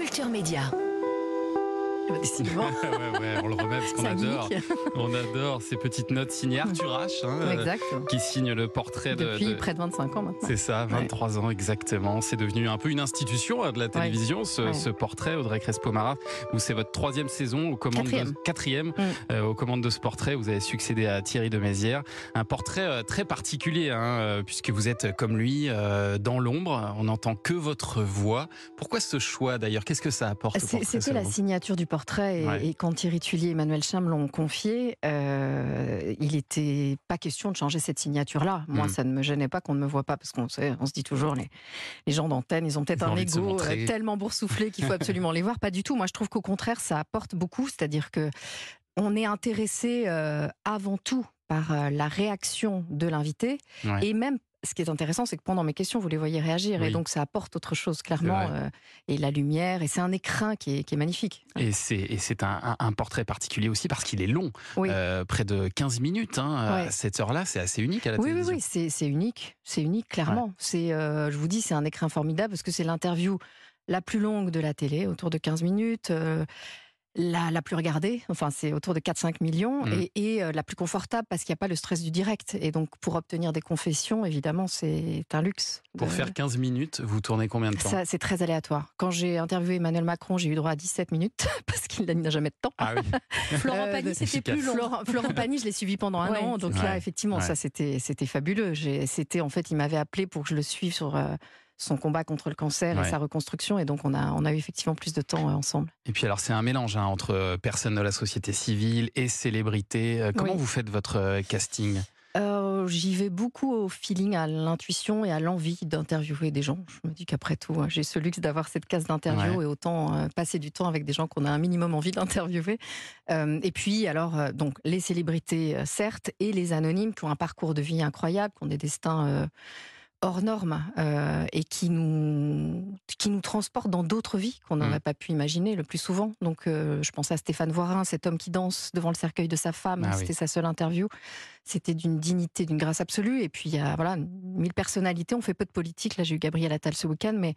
Culture Média. Décidément. ouais, ouais, on le remet parce qu'on adore. nique. On adore ces petites notes signées Arthur H, hein, euh, Exact. qui signe le portrait de. Depuis de- près de 25 ans maintenant. C'est ça, 23 ans exactement. C'est devenu un peu une institution euh, de la télévision, ce, portrait, Audrey Crespo-Mara, où c'est votre troisième saison aux commandes Quatrième. de quatrième, Mm. euh, aux commandes de ce portrait. Vous avez succédé à Thierry de Mézières. Un portrait euh, très particulier, hein, puisque vous êtes comme lui dans l'ombre. On n'entend que votre voix. Pourquoi ce choix d'ailleurs? Qu'est-ce que ça apporte C'était la vous? signature du portrait et, Ouais. et quand Thierry Tullier et Emmanuel Cham l'ont confié, euh, il n'était pas question de changer cette signature-là. Moi, Mm. ça ne me gênait pas qu'on ne me voit pas parce qu'on on se dit toujours les, les gens d'antenne, ils ont peut-être un ego euh, tellement boursouflé qu'il faut absolument les voir. Pas du tout. Moi, je trouve qu'au contraire, ça apporte beaucoup. C'est-à-dire que on est intéressé euh, avant tout par la réaction de l'invité Ouais. et même ce qui est intéressant, c'est que pendant mes questions, vous les voyez réagir, Oui. et donc ça apporte autre chose, clairement, euh, et la lumière, et c'est un écrin qui est, qui est magnifique. Et c'est un, portrait particulier aussi parce qu'il est long, Oui. euh, près de 15 minutes. Hein, à cette heure-là, c'est assez unique à la Oui, oui, télévision. oui, c'est c'est unique, c'est unique, clairement. C'est, euh, je vous dis, c'est un écrin formidable parce que c'est l'interview la plus longue de la télé, autour de 15 minutes. Euh, la, la plus regardée, enfin c'est autour de 4-5 millions, Mm. et, et, euh, la plus confortable parce qu'il n'y a pas le stress du direct. Et donc pour obtenir des confessions, évidemment, c'est un luxe. Pour de- faire 15 minutes, vous tournez combien de temps? Ça, c'est très aléatoire. Quand j'ai interviewé Emmanuel Macron, j'ai eu droit à 17 minutes parce qu'il n'a jamais de temps. Ah oui, Florent Euh, Pagny, de- c'était plus long. Florent, Florent Pagny, je l'ai suivi pendant un Ouais. an, donc Ouais. là, effectivement, Ouais. ça c'était c'était fabuleux. C'était en fait, il m'avait appelé pour que je le suive sur euh, son combat contre le cancer Ouais. et sa reconstruction, et donc on a on a eu effectivement plus de temps euh, ensemble. Et puis alors c'est un mélange hein, entre euh, personnes de la société civile et célébrités. Euh, Comment Oui. vous faites votre casting? Euh, J'y vais beaucoup au feeling, à l'intuition et à l'envie d'interviewer des gens. Je me dis qu'après tout, j'ai ce luxe d'avoir cette case d'interview et autant passer du temps avec des gens qu'on a un minimum envie d'interviewer. Euh, et puis, alors, donc, les célébrités, certes, et les anonymes qui ont un parcours de vie incroyable, qui ont des destins euh, hors normes euh, et qui nous, qui nous transportent dans d'autres vies qu'on n'aurait Mm. pas pu imaginer le plus souvent. Donc, euh, je pense à Stéphane Voirin, cet homme qui danse devant le cercueil de sa femme. Ah oui. C'était sa seule interview. C'était d'une dignité, d'une grâce absolue. Et puis, il y a voilà, mille personnalités. On fait peu de politique. Là, j'ai eu Gabriel Attal ce week-end, mais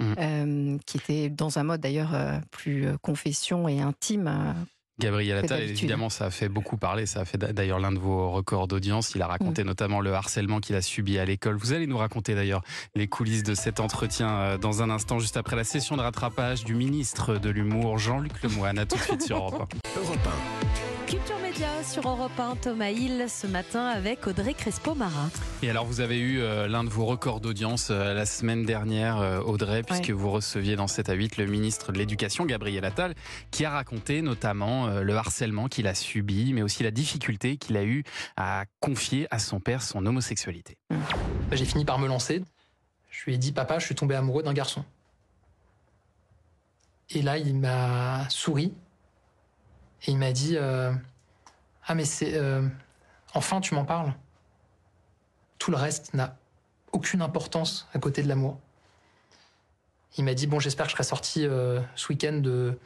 Mhm. euh, qui était dans un mode d'ailleurs plus confession et intime. Gabriel Attal, évidemment, ça a fait beaucoup parler. Ça a fait d'ailleurs l'un de vos records d'audience. Il a raconté Mm. notamment le harcèlement qu'il a subi à l'école. Vous allez nous raconter d'ailleurs les coulisses de cet entretien euh, dans un instant, juste après la session de rattrapage du ministre de l'Humour, Jean-Luc Lemoyne. À tout de suite sur Europe 1. Europe Culture Média sur Europe 1, Thomas Hill ce matin avec Audrey Crespo-Marin. Et alors, vous avez eu euh, l'un de vos records d'audience euh, la semaine dernière, euh, Audrey, puisque vous receviez dans 7 à 8 le ministre de l'Éducation, Gabriel Attal, qui a raconté notamment euh, le harcèlement qu'il a subi, mais aussi la difficulté qu'il a eu à confier à son père son homosexualité. J'ai fini par me lancer. Je lui ai dit, papa, je suis tombé amoureux d'un garçon. Et là, il m'a souri. Et il m'a dit, euh, ah mais c'est... euh, enfin, tu m'en parles. Tout le reste n'a aucune importance à côté de l'amour. Il m'a dit, bon, j'espère que je serai sorti ce week-end de,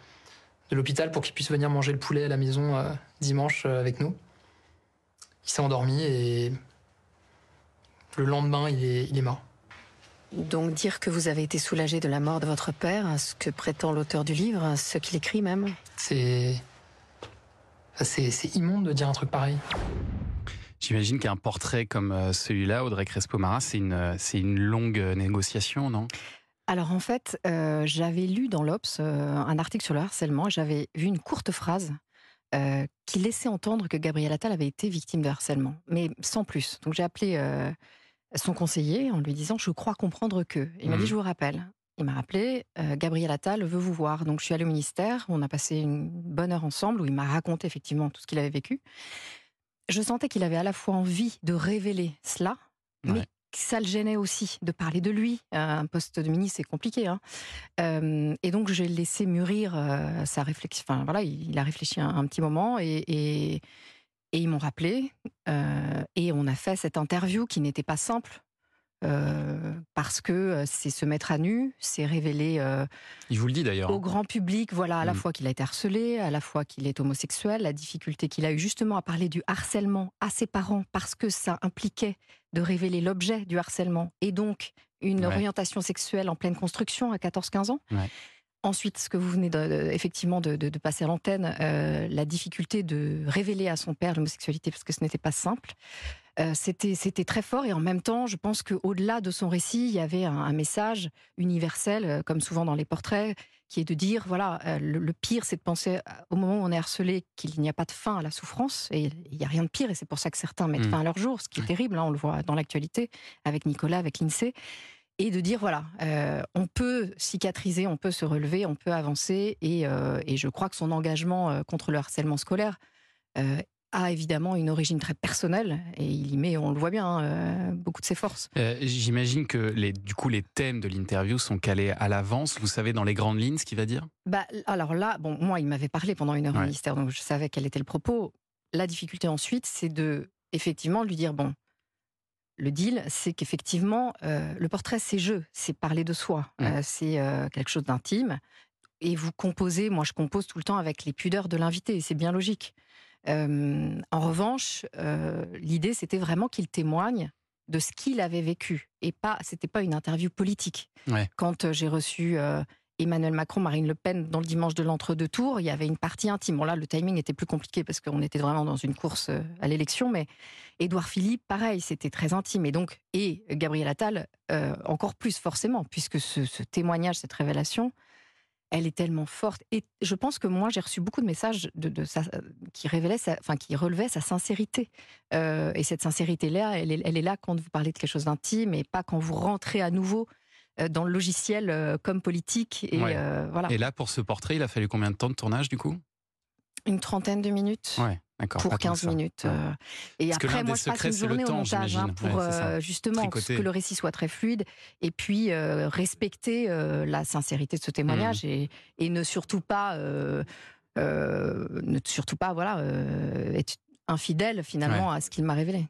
de l'hôpital pour qu'il puisse venir manger le poulet à la maison euh, dimanche euh, avec nous. Il s'est endormi et le lendemain, il est, il est mort. Donc dire que vous avez été soulagé de la mort de votre père, ce que prétend l'auteur du livre, ce qu'il écrit même. C'est. C'est c'est immonde de dire un truc pareil. J'imagine qu'un portrait comme euh, celui-là, Audrey Crespo-Mara, c'est une, c'est une longue négociation, non? Alors en fait, euh, j'avais lu dans l'Obs euh, un article sur le harcèlement. J'avais vu une courte phrase euh, qui laissait entendre que Gabriel Attal avait été victime de harcèlement, mais sans plus. Donc j'ai appelé son conseiller en lui disant Je crois comprendre que. Il m'a dit Je vous rappelle. Il m'a rappelé Gabriel Attal veut vous voir. Donc je suis allée au ministère. On a passé une bonne heure ensemble où il m'a raconté effectivement tout ce qu'il avait vécu. Je sentais qu'il avait à la fois envie de révéler cela, mais Ouais. Ça le gênait aussi de parler de lui. Euh, Un poste de ministre, c'est compliqué. hein. Euh, et donc, j'ai laissé mûrir euh, sa réflexion. Enfin, voilà, il a réfléchi un, un petit moment et, et, et ils m'ont rappelé. euh, et on a fait cette interview qui n'était pas simple. parce que c'est se mettre à nu, c'est révéler Il vous le dit d'ailleurs. au grand public, voilà, à la Mm. fois qu'il a été harcelé, à la fois qu'il est homosexuel, la difficulté qu'il a eu justement à parler du harcèlement à ses parents parce que ça impliquait de révéler l'objet du harcèlement et donc une Ouais. orientation sexuelle en pleine construction à 14-15 ans. Ouais. Ensuite, ce que vous venez de, effectivement de, passer à l'antenne, euh, la difficulté de révéler à son père l'homosexualité, parce que ce n'était pas simple, euh, c'était c'était très fort. Et en même temps, je pense qu'au-delà de son récit, il y avait un, message universel, euh, comme souvent dans les portraits, qui est de dire voilà, le, pire, c'est de penser au moment où on est harcelé qu'il n'y a pas de fin à la souffrance. Et il n'y a rien de pire. Et c'est pour ça que certains mettent mmh. fin à leur jour, ce qui est terrible. Hein, on le voit dans l'actualité avec Nicolas, avec l'INSEE et de dire voilà, euh, on peut cicatriser, on peut se relever, on peut avancer, et, euh, je crois que son engagement euh, contre le harcèlement scolaire a évidemment une origine très personnelle, et il y met, on le voit bien, hein, beaucoup de ses forces. J'imagine que les, du coup les thèmes de l'interview sont calés à l'avance. Vous savez dans les grandes lignes ce qu'il va dire? Bah alors là, bon, moi il m'avait parlé pendant une heure au ministère, donc je savais quel était le propos. La difficulté ensuite, c'est de effectivement lui dire bon le deal, c'est qu'effectivement, euh, le portrait, c'est jeu, c'est parler de soi, mmh. euh, c'est euh, quelque chose d'intime. Et vous composez, moi je compose tout le temps avec les pudeurs de l'invité, c'est bien logique. En revanche, l'idée, c'était vraiment qu'il témoigne de ce qu'il avait vécu et pas, c'était pas une interview politique. Quand j'ai reçu Emmanuel Macron, Marine Le Pen dans le dimanche de l'entre-deux tours, il y avait une partie intime. Bon là, le timing était plus compliqué parce qu'on était vraiment dans une course à l'élection, mais Édouard Philippe, pareil, c'était très intime. Et donc, et Gabriel Attal, encore plus forcément, puisque ce, témoignage, cette révélation, elle est tellement forte. Et je pense que moi, j'ai reçu beaucoup de messages de, qui révélaient, enfin, qui relevaient sa sincérité. Euh, et cette sincérité-là, elle, elle, est là quand vous parlez de quelque chose d'intime et pas quand vous rentrez à nouveau euh, dans le logiciel euh, comme politique. Et, euh, voilà. et là, pour ce portrait, il a fallu combien de temps de tournage du coup? Une trentaine de minutes. Ouais. Pour 15 minutes. Et après, moi, je passe une journée au montage hein, pour justement que le récit soit très fluide et puis respecter la sincérité de ce témoignage mmh. et, et, ne surtout pas, ne surtout pas, voilà, être infidèle finalement à ce qu'il m'a révélé.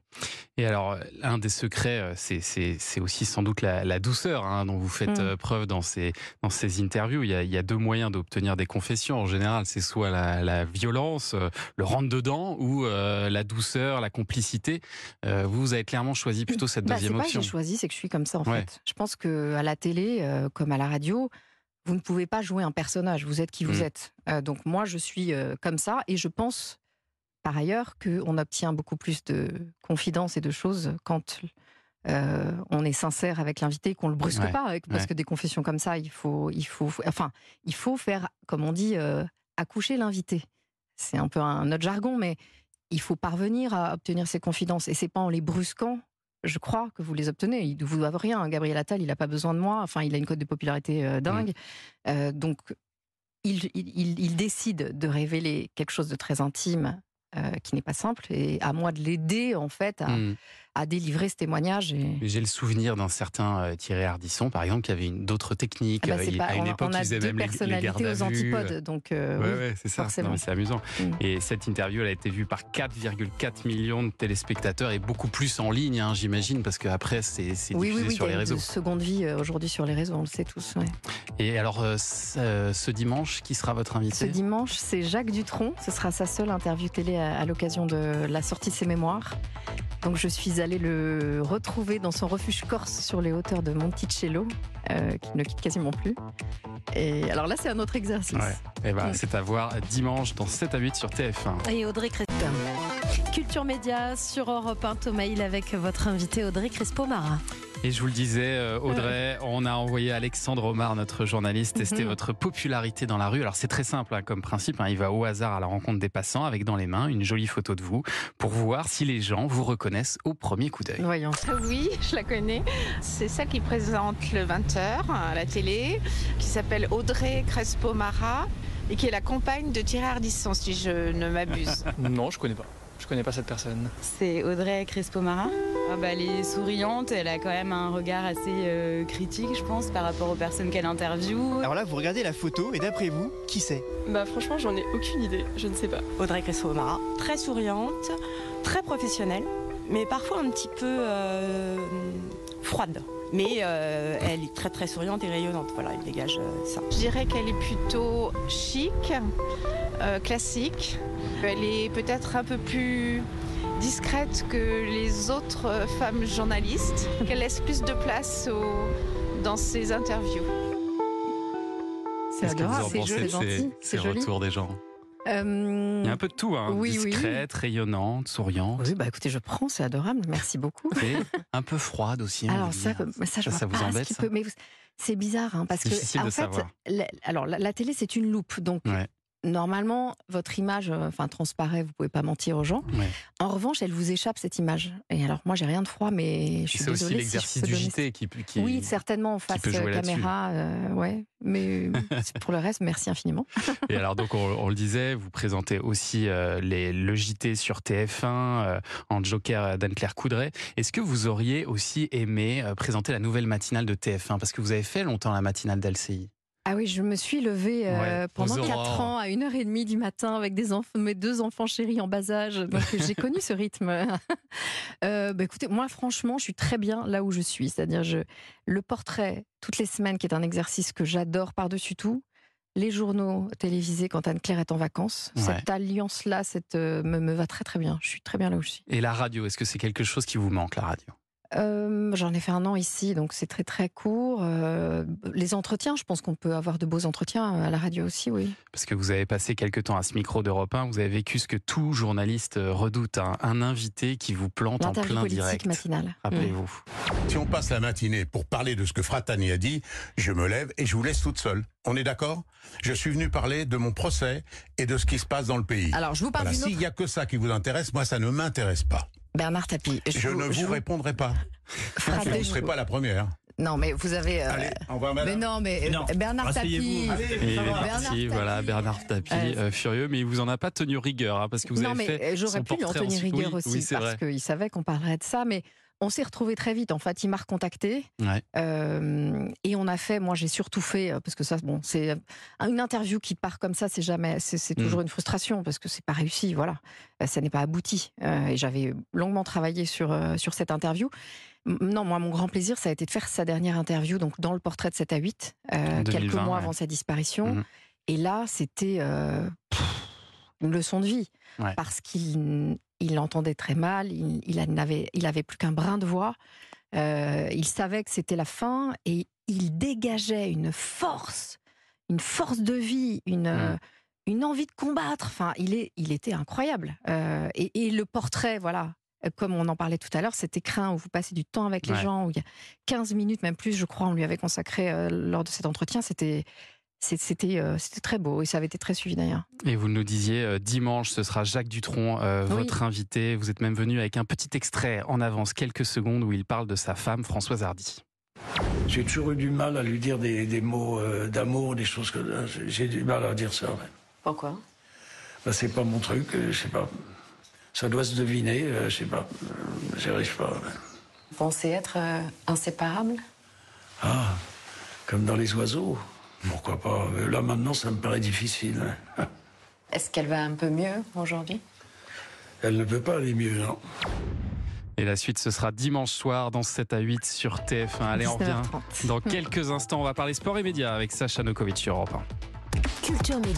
Et alors, un des secrets, euh, c'est aussi sans doute la, douceur hein, dont vous faites mm. euh, preuve dans ces, dans ces interviews. Il y, a, deux moyens d'obtenir des confessions. En général, c'est soit la, violence, euh, le rentre-dedans, ou la douceur, la complicité. vous, avez clairement choisi plutôt cette bah, deuxième option. Pas que j'ai choisi, c'est que je suis comme ça en fait. Je pense que à la télé, comme à la radio, vous ne pouvez pas jouer un personnage. Vous êtes qui vous mm. êtes. donc moi, je suis comme ça, et je pense par ailleurs qu'on obtient beaucoup plus de confidence et de choses quand euh, on est sincère avec l'invité, qu'on le brusque pas, parce que des confessions comme ça, il faut, il faut, enfin, il faut faire, comme on dit, euh, accoucher l'invité. C'est un peu un autre jargon, mais il faut parvenir à obtenir ces confidences, et c'est pas en les brusquant. Je crois que vous les obtenez. Ils ne vous doivent rien. Gabriel Attal, il n'a pas besoin de moi. Enfin, il a une cote de popularité euh, dingue. Mmh. donc, il, il, décide de révéler quelque chose de très intime qui n'est pas simple, et à moi de l'aider en fait à, mmh à délivrer ce témoignage. J'ai le souvenir d'un certain euh, Thierry Ardisson, par exemple, qui avait d'autres techniques. Ah bah, euh, à une époque, on a deux personnalités aux antipodes, donc euh, c'est ça. C'est amusant. Mm. Et cette interview, elle a été vue par 4,4 millions de téléspectateurs et beaucoup plus en ligne, hein, j'imagine, parce qu'après, c'est oui, diffusé oui, sur les réseaux. Une seconde vie aujourd'hui sur les réseaux, on le sait tous. Et alors, ce dimanche, qui sera votre invité? Ce dimanche, c'est Jacques Dutronc. Ce sera sa seule interview télé à, à l'occasion de la sortie de ses mémoires. Donc je suis allée le retrouver dans son refuge corse sur les hauteurs de Monticello, euh, qui ne quitte quasiment plus. Et alors là, c'est un autre exercice. Et eh ben, C'est à voir dimanche dans 7 à 8 sur TF1. Et Audrey Crespo. Culture Média sur Europe 1, Thomas avec votre invité Audrey Crespo-Mara. Et je vous le disais, euh, Audrey, on a envoyé Alexandre Omar, notre journaliste, tester mhm. votre popularité dans la rue. Alors c'est très simple hein, comme principe, hein. il va au hasard à la rencontre des passants avec dans les mains une jolie photo de vous pour voir si les gens vous reconnaissent au premier coup d'œil. Voyons. Oui, je la connais. C'est celle qui présente le 20h à la télé, qui s'appelle Audrey Crespo-Mara et qui est la compagne de Thierry Ardisson, si je ne m'abuse. non, je connais pas. Je connais pas cette personne. C'est Audrey Crespo-Mara. Ah bah, elle est souriante, elle a quand même un regard assez euh, critique, je pense, par rapport aux personnes qu'elle interviewe. Alors là, vous regardez la photo et d'après vous, qui c'est? Bah franchement, j'en ai aucune idée, je ne sais pas. Audrey Crespo-Mara, très souriante, très professionnelle, mais parfois un petit peu euh, froide mais euh, elle est très très souriante et rayonnante. Voilà, elle dégage ça. Je dirais qu'elle est plutôt chic, classique, elle est peut-être un peu plus discrète que les autres femmes journalistes, qu'elle laisse plus de place dans ses interviews. C'est adorable, c'est gentil, c'est retours des gens. Euh, Il y a un peu de tout, hein. oui, discrète, rayonnante, souriante. Oui, bah écoutez, je prends, c'est adorable, merci beaucoup. Et un peu froide aussi. Hein, alors ça, ça, je ça, vous embête mais c'est bizarre, hein, parce que en fait, la, alors la, télé c'est une loupe, donc normalement, votre image, euh, enfin, transparaît, vous pouvez pas mentir aux gens. En revanche, elle vous échappe cette image. Et alors, moi, j'ai rien de froid, mais je suis C'est aussi l'exercice du JT qui, qui, Oui, certainement face euh, caméra, euh, ouais. Mais pour le reste, merci infiniment. Et alors, donc, on, le disait, vous présentez aussi les, le JT sur TF1 en Joker d'Anne-Claire Coudray. Est-ce que vous auriez aussi aimé présenter la nouvelle matinale de TF1 Parce que vous avez fait longtemps la matinale d'LCI. Ah oui, je me suis levée euh, pendant 4 ans à 1h30 du matin avec des enfants, mes deux enfants chéris en bas âge. Donc j'ai connu ce rythme. euh, bah, écoutez, moi franchement, je suis très bien là où je suis. C'est-à-dire je, le portrait toutes les semaines, qui est un exercice que j'adore par-dessus tout. Les journaux télévisés quand Anne-Claire est en vacances. Cette alliance-là cette, euh, me, me va très très bien. Je suis très bien là où je suis. Et la radio, est-ce que c'est quelque chose qui vous manque, la radio? Euh, J'en ai fait un an ici, donc c'est très très court. Euh, les entretiens, je pense qu'on peut avoir de beaux entretiens à la radio aussi, oui. Parce que vous avez passé quelques temps à ce micro d'Europe 1, vous avez vécu ce que tout journaliste redoute, hein. un invité qui vous plante en plein direct. matinale. Rappelez-vous. Si on passe la matinée pour parler de ce que Fratani a dit, je me lève et je vous laisse toute seule. On est d'accord? Je suis venu parler de mon procès et de ce qui se passe dans le pays. Alors, je vous parle voilà, S'il n'y a que ça qui vous intéresse, moi, ça ne m'intéresse pas. Bernard Tapie. Je, ne vous, répondrai pas. vous ne serez pas la première. Non, mais vous avez. Euh, Allez, au revoir, Mais non, mais euh, Bernard Tapie. Bernard voilà, Bernard Tapie, euh, furieux, mais il vous en a pas tenu rigueur, hein, parce que vous non, avez mais J'aurais pu lui en tenir rigueur aussi, parce qu'il savait qu'on parlerait de ça, mais on s'est retrouvé très vite. En fait, il m'a recontacté. Euh, et on a fait, moi j'ai surtout fait, euh, parce que ça, bon, c'est une interview qui part comme ça, c'est jamais, c'est mm. toujours une frustration parce que c'est pas réussi, voilà. Euh, ça n'est pas abouti. et j'avais longuement travaillé sur, sur cette interview. Non, moi, mon grand plaisir, ça a été de faire sa dernière interview, donc dans le portrait de 7 à 8, quelques mois avant sa disparition. Mm. Et là, c'était une leçon de vie. Parce qu'il il entendait très mal, il, il avait, il avait plus qu'un brin de voix. Euh, il savait que c'était la fin et il dégageait une force, une force de vie, une, mmh. une envie de combattre. Enfin, il, est, il était incroyable. Euh, et, le portrait, voilà, comme on en parlait tout à l'heure, cet écrin où vous passez du temps avec les gens, où il y a 15 minutes, même plus, je crois, on lui avait consacré euh, lors de cet entretien, c'était euh, c'était très beau et ça avait été très suivi d'ailleurs. Et vous nous disiez, euh, dimanche, ce sera Jacques Dutronc, euh, votre invité. Vous êtes même venu avec un petit extrait en avance, quelques secondes, où il parle de sa femme, Françoise Hardy. J'ai toujours eu du mal à lui dire des, mots d'amour, des choses que j'ai du mal à dire ça. Pourquoi? Bah, C'est pas mon truc, je sais pas. Ça doit se deviner, je sais pas. J'y arrive pas. Vous pensez être inséparable? Ah, comme dans les oiseaux. Pourquoi pas Là maintenant, ça me paraît difficile. Est-ce qu'elle va un peu mieux aujourd'hui? Elle ne peut pas aller mieux, non. Et la suite, ce sera dimanche soir dans 7 à 8 sur TF1. Allez, on revient dans quelques instants. On va parler sport et médias avec Sacha Nokovic sur Europe 1. Culture Média.